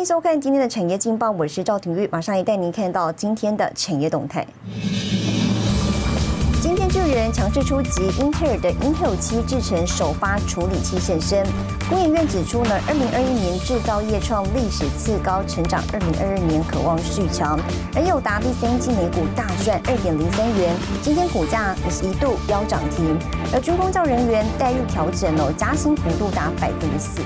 迎收看今天的产业劲报，我是赵廷玉，马上也带您看到今天的产业动态。今天巨人强势出击，英特尔的 Intel 七制成首发处理器现身。工研院指出呢，二零二一年制造业创历史次高，成长二零二二年渴望续强。而友达第三季每股大赚二点零三元，今天股价也是一度飙涨停。而军工教人员待遇调整哦，加薪幅度达百分之四。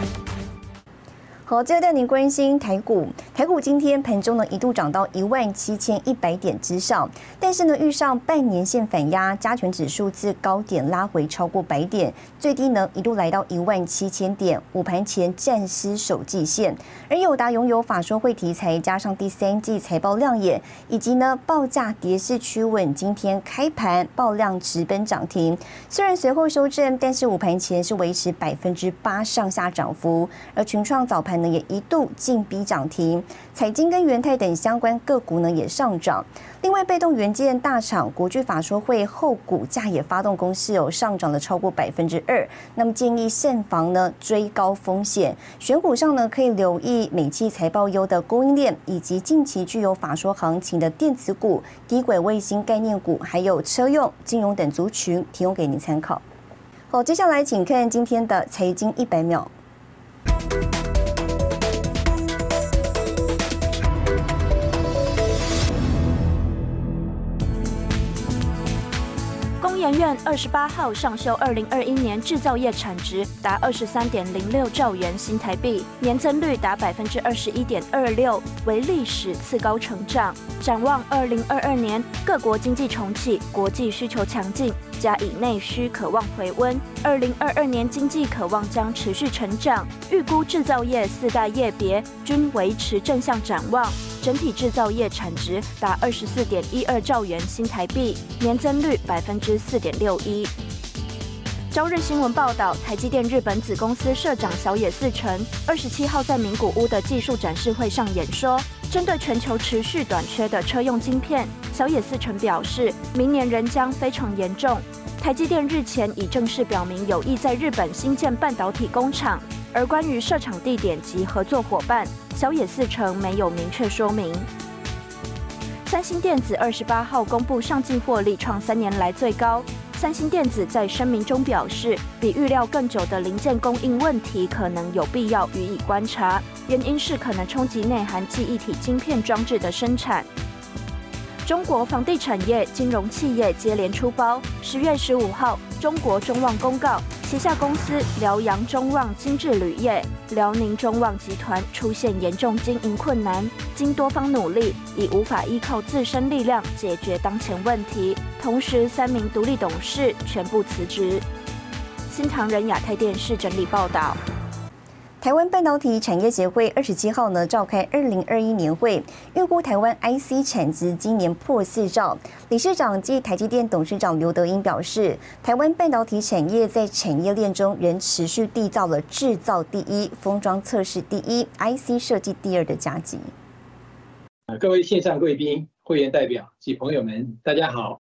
好，接着带您关心台股。台股今天盘中呢一度涨到一万七千一百点之上，但是呢遇上半年线反压，加权指数自高点拉回超过百点，最低呢一度来到一万七千点，午盘前暂时守季线。而友达拥有法说会题材，加上第三季财报亮眼，以及呢报价跌势趋稳，今天开盘爆量直奔涨停。虽然随后修正，但是午盘前是维持百分之八上下涨幅。而群创早盘。呢也一度进逼涨停，彩金跟元泰等相关个股呢也上涨。另外，被动元件大厂国巨法说会后股价也发动攻势，有上涨了超过百分之二。那么建议慎防呢追高风险，选股上呢可以留意美期财报优的供应链，以及近期具有法说行情的电子股、低轨卫星概念股，还有车用、金融等族群，提供给您参考。好，接下来请看今天的财经一百秒。研院二十八号上修二零二一年制造业产值达二十三点零六兆元新台币，年增率达百分之二十一点二六，为历史次高成长。展望二零二二年，各国经济重启，国际需求强劲，加以内需渴望回温，二零二二年经济渴望将持续成长。预估制造业四大业别均维持正向展望。整体制造业产值达二十四点一二兆元新台币，年增率百分之四点六一。朝日新闻报道，台积电日本子公司社长小野四成二十七号在名古屋的技术展示会上演说，针对全球持续短缺的车用晶片，小野四成表示，明年仍将非常严重。台积电日前已正式表明有意在日本新建半导体工厂，而关于设厂地点及合作伙伴。小野四成没有明确说明。三星电子二十八号公布上季获利创三年来最高。三星电子在声明中表示，比预料更久的零件供应问题可能有必要予以观察，原因是可能冲击内含记忆体晶片装置的生产。中国房地产业、金融企业接连出包。十月十五号，中国中旺公告。旗下公司辽阳中旺精致铝业、辽宁中旺集团出现严重经营困难，经多方努力，已无法依靠自身力量解决当前问题。同时，三名独立董事全部辞职。新唐人亚太电视整理报道。台湾半导体产业协会二十七号呢召开二零二一年会，预估台湾 IC 产值今年破四兆。理事长暨台积电董事长刘德英表示，台湾半导体产业在产业链中仍持续缔造了制造第一、封装测试第一、IC 设计第二的佳绩。各位线上贵宾、会员代表及朋友们，大家好。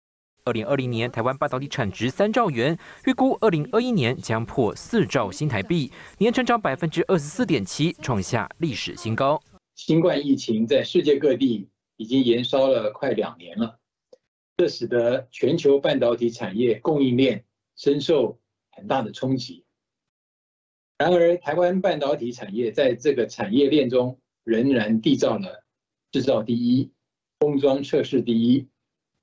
二零二零年台湾半导体产值三兆元，预估二零二一年将破四兆新台币，年成长百分之二十四点七，创下历史新高。新冠疫情在世界各地已经延烧了快两年了，这使得全球半导体产业供应链深受很大的冲击。然而，台湾半导体产业在这个产业链中仍然缔造了制造第一、封装测试第一。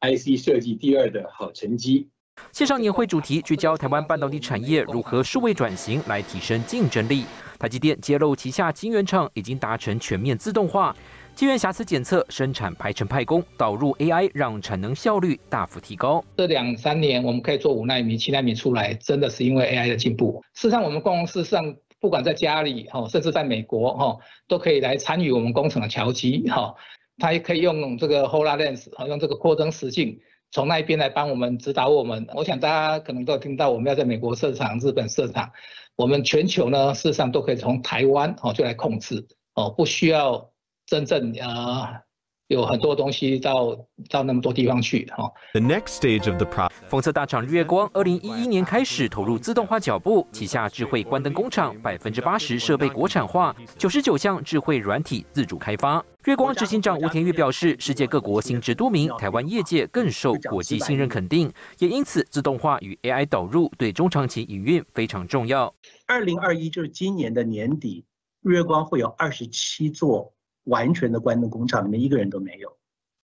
IC 设计第二的好成绩。线上年会主题聚焦台湾半导体产业如何数位转型来提升竞争力。台积电揭露旗下晶圆厂已经达成全面自动化，晶圆瑕疵检测、生产排程派工，导入 AI 让产能效率大幅提高。这两三年我们可以做五纳米、七纳米出来，真的是因为 AI 的进步。事实上，我们公司上不管在家里哈，甚至在美国哈，都可以来参与我们工程的调机哈。他也可以用这个 Hololens，用这个扩增实境，从那边来帮我们指导我们。我想大家可能都听到，我们要在美国设厂、日本设厂，我们全球呢事实上都可以从台湾哦就来控制哦，不需要真正呃有很多东西到到那么多地方去哈。The next stage of the process，封测大厂日月光，二零一一年开始投入自动化脚步，旗下智慧关灯工厂百分之八十设备国产化，九十九项智慧软体自主开发。月光执行长吴田玉表示，世界各国心知肚明，台湾业界更受国际信任肯定，也因此自动化与 AI 导入对中长期营运非常重要。二零二一就是今年的年底，日月光会有二十七座。完全的关灯工厂里面一个人都没有，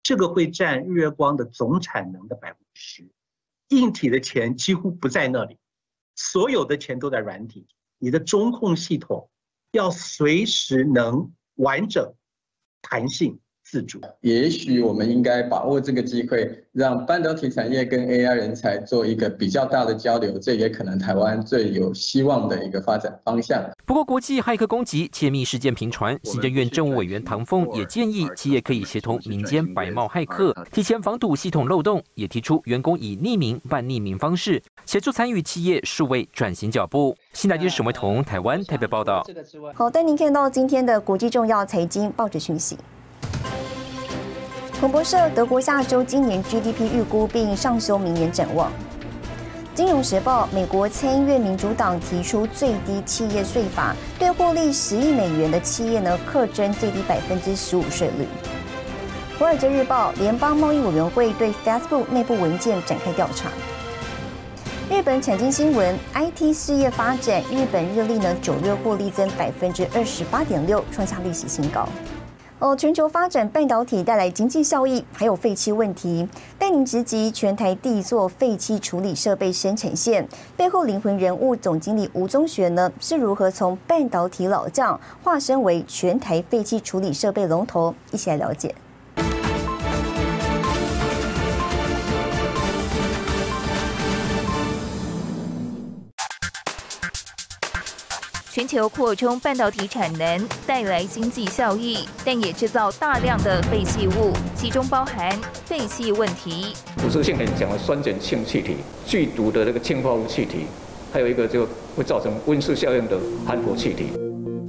这个会占日月光的总产能的百分之十。硬体的钱几乎不在那里，所有的钱都在软体。你的中控系统要随时能完整、弹性。自主，也许我们应该把握这个机会，让半导体产业跟 AI 人才做一个比较大的交流，这也可能台湾最有希望的一个发展方向。不过，国际骇客攻击窃密事件频传，行政院政务委员唐凤也建议企业可以协同民间白帽骇客，提前防堵系统漏洞，也提出员工以匿名、半匿名方式协助参与企业数位转型脚步。新台电沈维彤台湾台北报道。好，带您看到今天的国际重要财经报纸讯息。彭博社：德国下周今年 GDP 预估并上修明年展望。金融时报：美国参议院民主党提出最低企业税法，对获利十亿美元的企业呢，课征最低百分之十五税率。华尔街日报：联邦贸易委员会对 Facebook 内部文件展开调查。日本产经新闻：IT 事业发展，日本日历呢九月获利增百分之二十八点六，创下历史新高。哦，全球发展半导体带来经济效益，还有废弃问题。带您直击全台第一座废气处理设备生产线背后灵魂人物总经理吴宗学呢，是如何从半导体老将化身为全台废气处理设备龙头？一起来了解。全球扩充半导体产能带来经济效益，但也制造大量的废弃物，其中包含废气问题。腐蚀性很强的酸碱性气体、剧毒的这个氢化物气体，还有一个就会造成温室效应的含氟气体。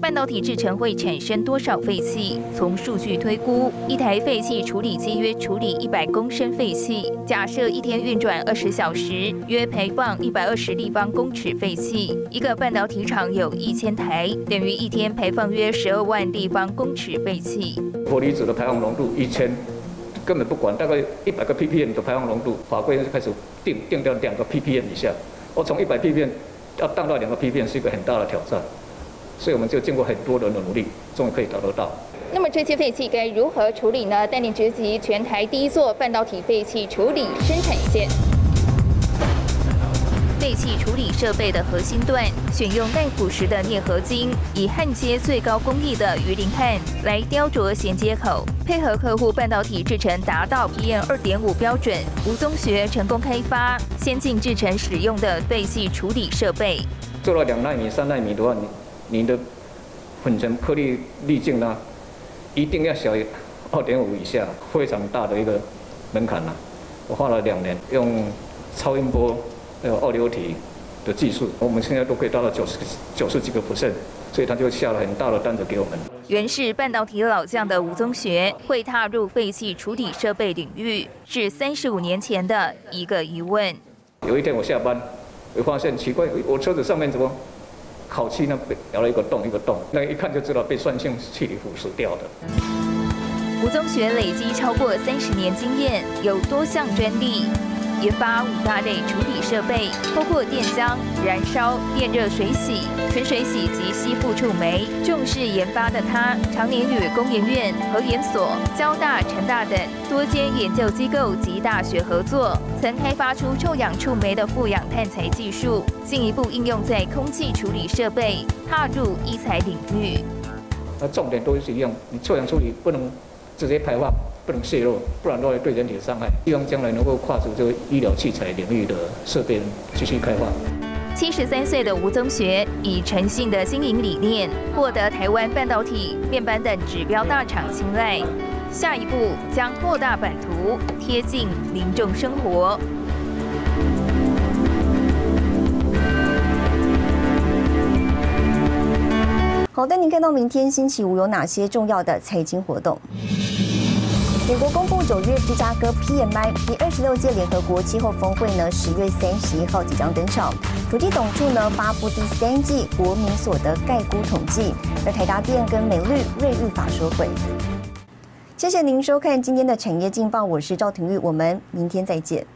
半导体制成会产生多少废气？从数据推估，一台废气处理机约处理一百公升废气，假设一天运转二十小时，约排放一百二十立方公尺废气。一个半导体厂有一千台，等于一天排放约十二万立方公尺废气。玻离子的排放浓度一千，根本不管，大概一百个 ppm 的排放浓度，法规就开始定定掉两个 ppm 以下。我从一百 ppm 要降到两个 ppm 是一个很大的挑战。所以我们就经过很多人的努力，终于可以达得到。那么这些废气该如何处理呢？带领直击全台第一座半导体废气处理生产线。废气处理设备的核心段选用耐腐蚀的镍合金，以焊接最高工艺的鱼鳞焊来雕琢衔接口，配合客户半导体制程达到 PM 二点五标准。吴宗学成功开发先进制程使用的废气处理设备。做了两纳米、三纳米的话，你。你的粉尘颗粒粒径呢，一定要小于二点五以下，非常大的一个门槛呐。我花了两年，用超音波还有二流体的技术，我们现在都可以达到九十九十几个 percent，所以他就下了很大的单子给我们。原是半导体老将的吴宗学，会踏入废弃处理设备领域，是三十五年前的一个疑问。有一天我下班，我发现奇怪，我车子上面怎么？烤漆呢，被咬了一个洞一个洞，那一看就知道被酸性气体腐蚀掉的。吴宗学累积超过三十年经验，有多项专利。研发五大类处理设备，包括电浆、燃烧、电热水洗、纯水洗及吸附触媒。重视研发的他，常年与工研院、核研所、交大、成大等多间研究机构及大学合作，曾开发出臭氧触媒的负氧碳材技术，进一步应用在空气处理设备，踏入医材领域。那重点都是一样，你臭氧处理不能直接排放。不能泄露，不然都会对人体的伤害。希望将来能够跨足这个医疗器材领域的设备继续开发。七十三岁的吴宗学以诚信的经营理念，获得台湾半导体、面板等指标大厂青睐。下一步将扩大版图，贴近民众生活。好，带您看到明天星期五有哪些重要的财经活动。美国公布九月芝加哥 PMI 第二十六届联合国气候峰会呢，十月三十一号即将登场。土地总处呢发布第三季国民所得概估统计，而台达电跟美绿瑞玉法说会。谢谢您收看今天的产业劲报，我是赵廷玉，我们明天再见。